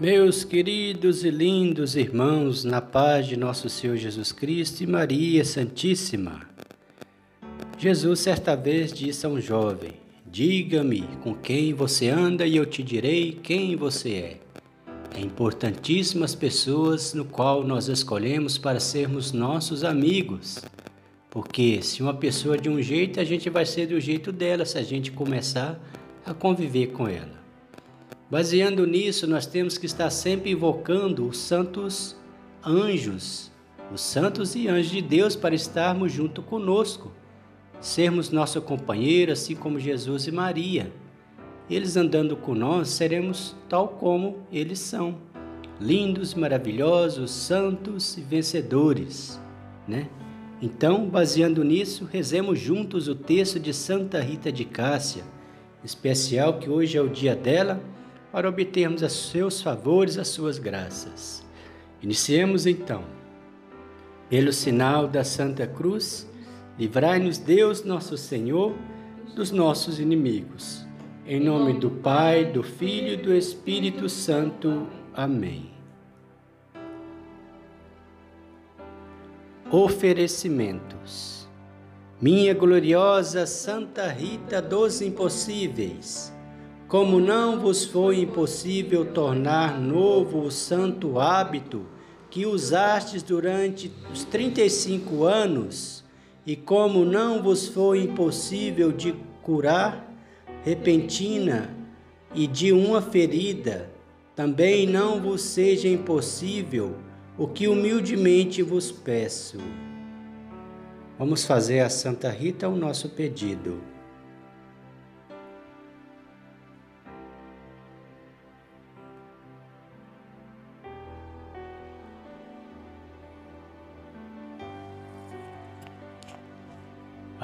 Meus queridos e lindos irmãos, na paz de nosso Senhor Jesus Cristo e Maria Santíssima. Jesus certa vez disse a um jovem: Diga-me com quem você anda e eu te direi quem você é. É importantíssimo as pessoas no qual nós escolhemos para sermos nossos amigos. Porque se uma pessoa é de um jeito, a gente vai ser do jeito dela se a gente começar a conviver com ela. Baseando nisso, nós temos que estar sempre invocando os santos anjos, os santos e anjos de Deus para estarmos junto conosco, sermos nosso companheiro, assim como Jesus e Maria. Eles andando com nós, seremos tal como eles são, lindos, maravilhosos, santos e vencedores, né? Então, baseando nisso, rezemos juntos o texto de Santa Rita de Cássia, especial que hoje é o dia dela para obtermos os seus favores, as suas graças. Iniciemos então. Pelo sinal da Santa Cruz, livrai-nos Deus nosso Senhor dos nossos inimigos. Em nome do Pai, do Filho e do Espírito Santo. Amém. Oferecimentos. Minha gloriosa Santa Rita dos Impossíveis, como não vos foi impossível tornar novo o santo hábito que usastes durante os 35 anos, e como não vos foi impossível de curar repentina e de uma ferida, também não vos seja impossível o que humildemente vos peço. Vamos fazer a Santa Rita o nosso pedido.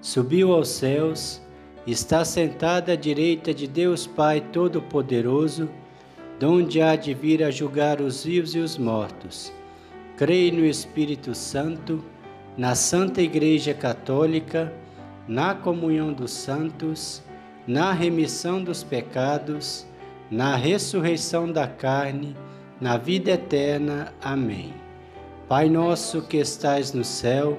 subiu aos céus, está sentado à direita de Deus Pai Todo-Poderoso, donde há de vir a julgar os vivos e os mortos. Creio no Espírito Santo, na Santa Igreja Católica, na comunhão dos santos, na remissão dos pecados, na ressurreição da carne, na vida eterna. Amém. Pai nosso que estais no céu,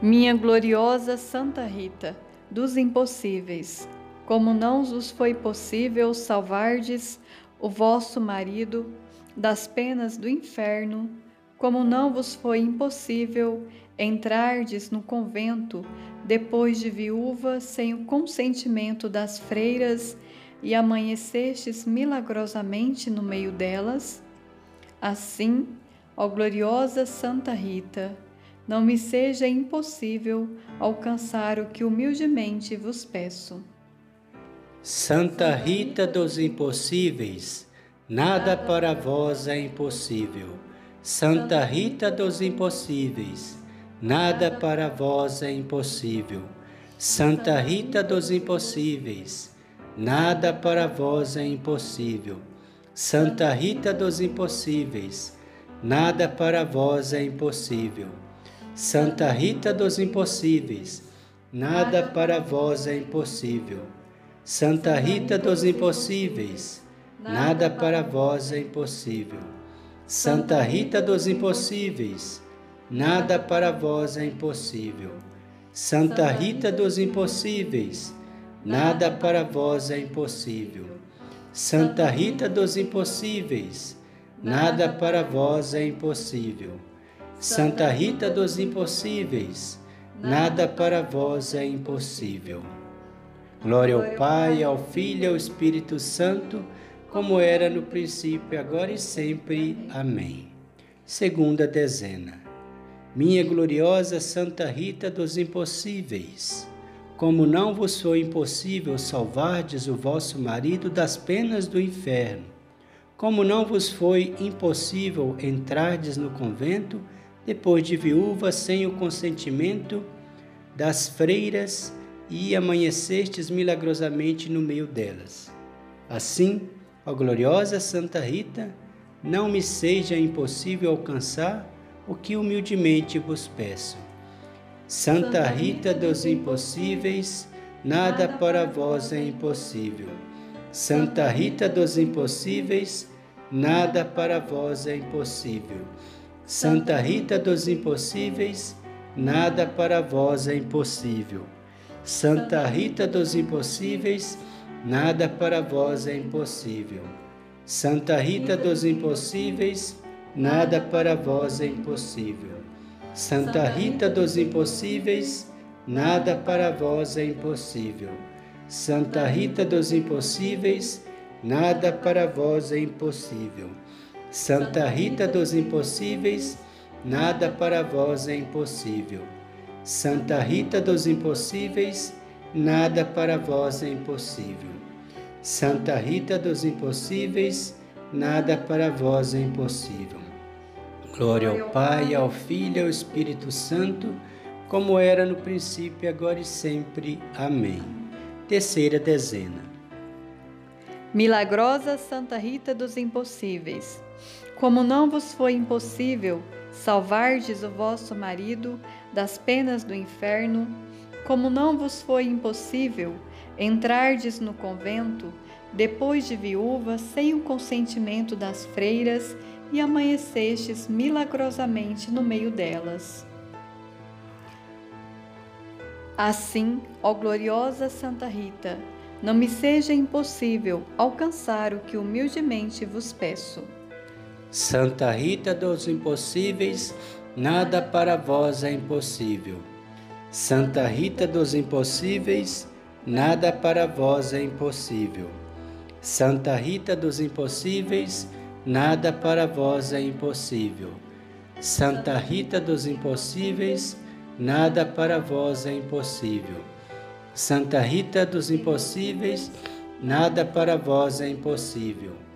Minha gloriosa Santa Rita, dos impossíveis, como não vos foi possível salvardes o vosso marido das penas do inferno, como não vos foi impossível entrardes no convento depois de viúva sem o consentimento das freiras e amanhecestes milagrosamente no meio delas, assim, ó gloriosa Santa Rita, não me seja impossível alcançar o que humildemente vos peço. Santa Rita dos impossíveis, nada para vós é impossível. Santa Rita dos impossíveis, nada para vós é impossível. Santa Rita dos impossíveis, nada para vós é impossível. Santa Rita dos impossíveis, nada para vós é impossível. Santa Rita dos impossíveis, nada para vós é impossível. Santa Rita dos impossíveis, nada para vós é impossível. Santa Rita dos impossíveis, nada para vós é impossível. Santa Rita dos impossíveis, nada para vós é impossível. Santa Rita dos impossíveis, nada para vós é impossível. Santa Rita dos impossíveis, nada para vós é impossível. Glória ao Pai, ao Filho e ao Espírito Santo, como era no princípio, agora e sempre. Amém. Segunda dezena. Minha gloriosa Santa Rita dos impossíveis, como não vos foi impossível salvardes o vosso marido das penas do inferno, como não vos foi impossível entrardes no convento depois de viúva sem o consentimento das freiras e amanhecestes milagrosamente no meio delas. Assim, ó gloriosa Santa Rita, não me seja impossível alcançar o que humildemente vos peço. Santa Rita dos impossíveis, nada para vós é impossível. Santa Rita dos impossíveis, nada para vós é impossível. Santa Rita dos impossíveis, nada para vós é impossível. Santa Rita dos Impossíveis, nada para vós é impossível. Santa Rita dos Impossíveis, nada para vós é impossível. Santa Rita dos Impossíveis, nada para vós é impossível. Santa Rita dos Impossíveis, nada para vós é impossível. Santa Rita dos Impossíveis, nada para vós é impossível. Santa Rita dos Impossíveis, nada para vós é impossível. Santa Rita dos Impossíveis, nada para vós é impossível. Glória ao Pai, ao Filho e ao Espírito Santo, como era no princípio, agora e sempre. Amém. Terceira dezena. Milagrosa Santa Rita dos Impossíveis, como não vos foi impossível salvardes o vosso marido das penas do inferno, como não vos foi impossível entrardes no convento depois de viúva sem o consentimento das freiras e amanhecestes milagrosamente no meio delas. Assim, ó gloriosa Santa Rita, não me seja impossível alcançar o que humildemente vos peço. Santa Rita dos Impossíveis, nada para vós é impossível. Santa Rita dos Impossíveis, nada para vós é impossível. Santa Rita dos Impossíveis, nada para vós é impossível. Santa Rita dos Impossíveis, nada para vós é impossível. Santa Rita dos Impossíveis, nada para vós é impossível.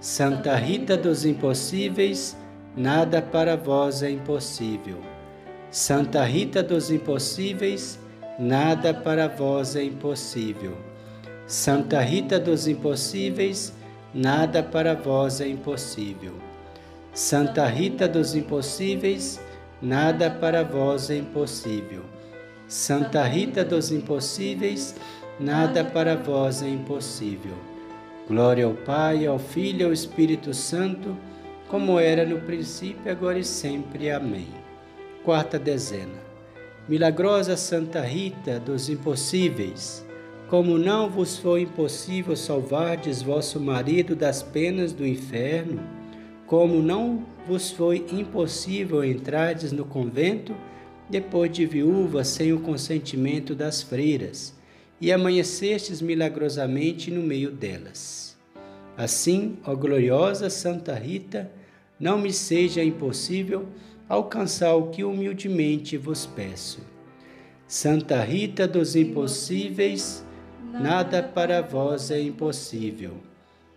Santa Rita dos Impossíveis, nada para vós é impossível. Santa Rita dos Impossíveis, nada para vós é impossível. Santa Rita dos Impossíveis, nada para vós é impossível. Santa Rita dos Impossíveis, nada para vós é impossível. Santa Rita dos Impossíveis, nada para vós é impossível. Glória ao Pai, ao Filho e ao Espírito Santo, como era no princípio, agora e sempre. Amém. quarta dezena. Milagrosa Santa Rita dos impossíveis, como não vos foi impossível salvardes vosso marido das penas do inferno, como não vos foi impossível entrardes no convento depois de viúva sem o consentimento das freiras, e amanhecestes milagrosamente no meio delas. Assim, ó gloriosa Santa Rita, não me seja impossível alcançar o que humildemente vos peço. Santa Rita dos impossíveis, nada para vós é impossível.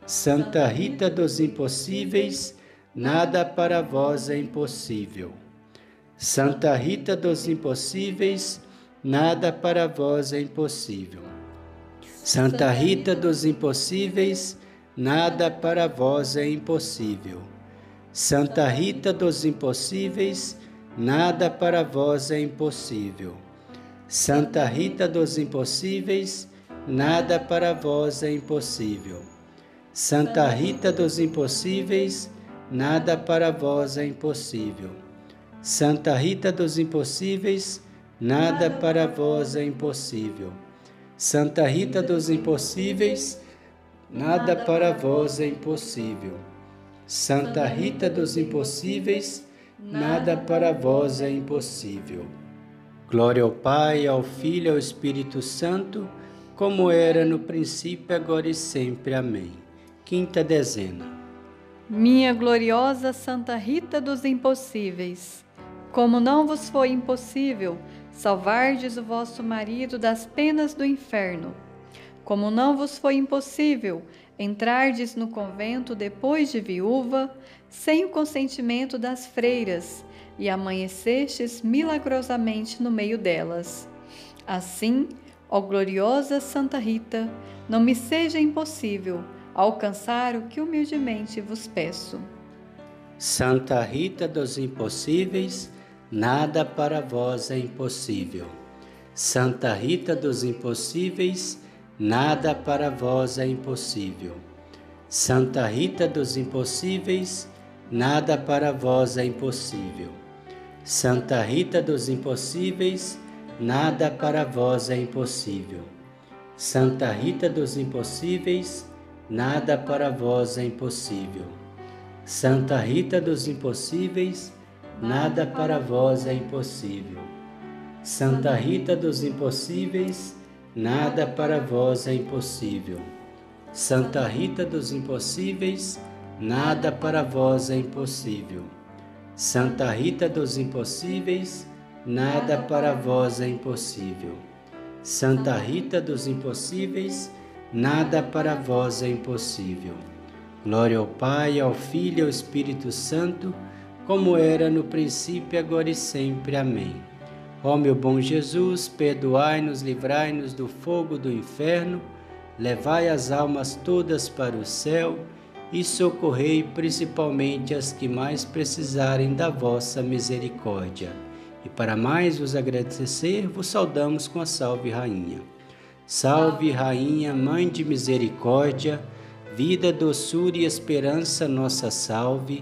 Santa Rita dos impossíveis, nada para vós é impossível. Santa Rita dos impossíveis, nada para vós é impossível. Santa Rita dos impossíveis, nada para vós é impossível. Santa Rita dos impossíveis, nada para vós é impossível. Santa Rita dos impossíveis, nada para vós é impossível. Santa Rita dos impossíveis, nada para vós é impossível. Santa Rita dos impossíveis, nada para vós é impossível. Santa Rita dos impossíveis, nada para vós é impossível. Santa Rita dos Impossíveis, nada para vós é impossível. Glória ao Pai, ao Filho e ao Espírito Santo, como era no princípio, agora e sempre. Amém. Quinta dezena. Minha gloriosa Santa Rita dos Impossíveis, como não vos foi impossível salvardes o vosso marido das penas do inferno, como não vos foi impossível entrardes no convento depois de viúva, sem o consentimento das freiras, e amanhecestes milagrosamente no meio delas. Assim, ó gloriosa Santa Rita, não me seja impossível alcançar o que humildemente vos peço. Santa Rita dos impossíveis, nada para vós é impossível. Santa Rita dos impossíveis, Nada para vós é impossível. Santa Rita dos Impossíveis, nada para vós é impossível. Santa Rita dos Impossíveis, nada para vós é impossível. Santa Rita dos Impossíveis, nada para vós é impossível. Santa Rita dos Impossíveis, nada para vós é impossível. Santa Rita dos Impossíveis, Nada para vós é impossível. Santa Rita dos Impossíveis, nada para vós é impossível. Santa Rita dos Impossíveis, nada para vós é impossível. Santa Rita dos Impossíveis, nada para vós é impossível. Glória ao Pai, ao Filho e ao Espírito Santo, como era no princípio, agora e sempre. Amém. Ó meu bom Jesus, perdoai-nos, livrai-nos do fogo do inferno, levai as almas todas para o céu e socorrei principalmente as que mais precisarem da vossa misericórdia. E para mais vos agradecer, vos saudamos com a Salve Rainha. Salve Rainha, Mãe de Misericórdia, vida, doçura e esperança, nossa salve.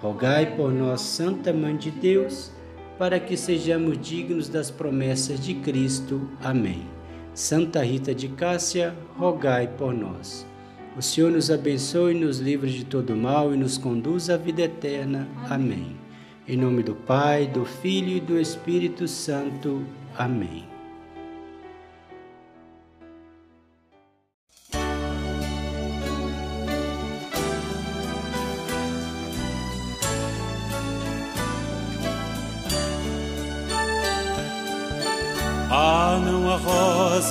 rogai por nós, Santa Mãe de Deus, para que sejamos dignos das promessas de Cristo. Amém. Santa Rita de Cássia, rogai por nós. O Senhor nos abençoe, nos livre de todo mal e nos conduz à vida eterna. Amém. Em nome do Pai, do Filho e do Espírito Santo. Amém.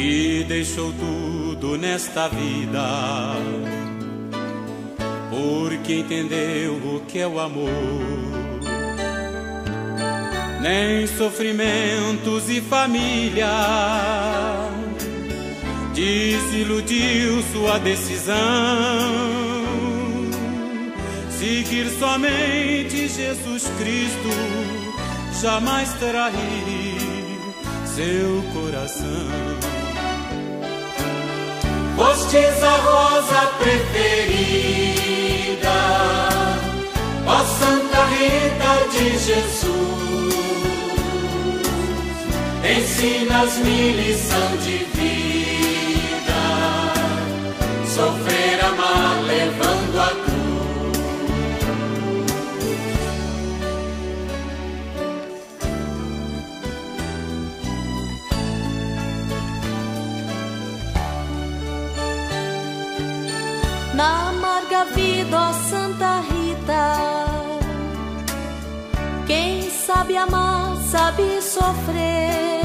que deixou tudo nesta vida, porque entendeu o que é o amor nem sofrimentos e família. Desiludiu sua decisão, seguir somente Jesus Cristo, jamais trair seu coração. Fostes a rosa preferida, ó Santa Rita de Jesus. Ensinas-me lição de vida, Na amarga vida, ó Santa Rita, quem sabe amar, sabe sofrer.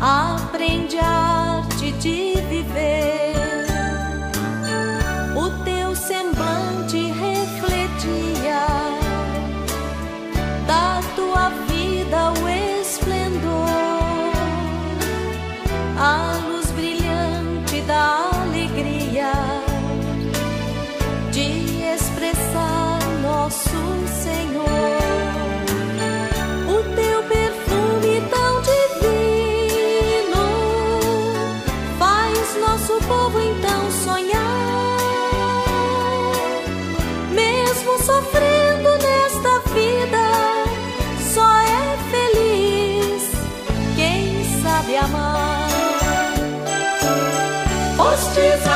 aprende a arte de viver. ashes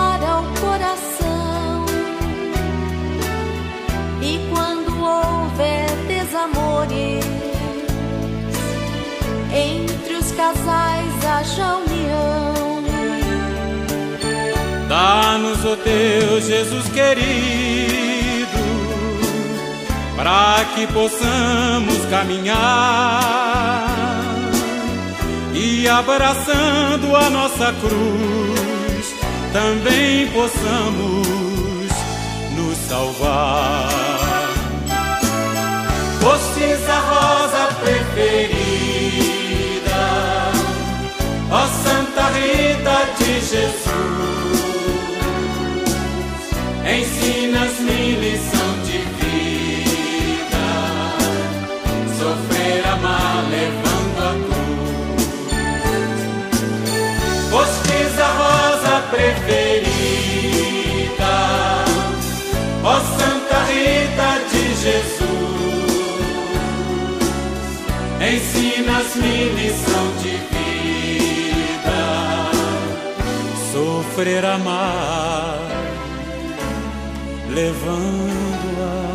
Entre os casais haja união. Dá-nos, o teu Jesus querido, para que possamos caminhar e abraçando a nossa cruz, também possamos nos salvar. Fostes a rosa preferida, Santa Rita de Jesus. Ensinas-me lição de vida, sofrer, amar, levando a cruz. Fostes a rosa preferida, ó Santa Rita de Jesus ensinas-me lição de vida, sofrer amar, levando-a.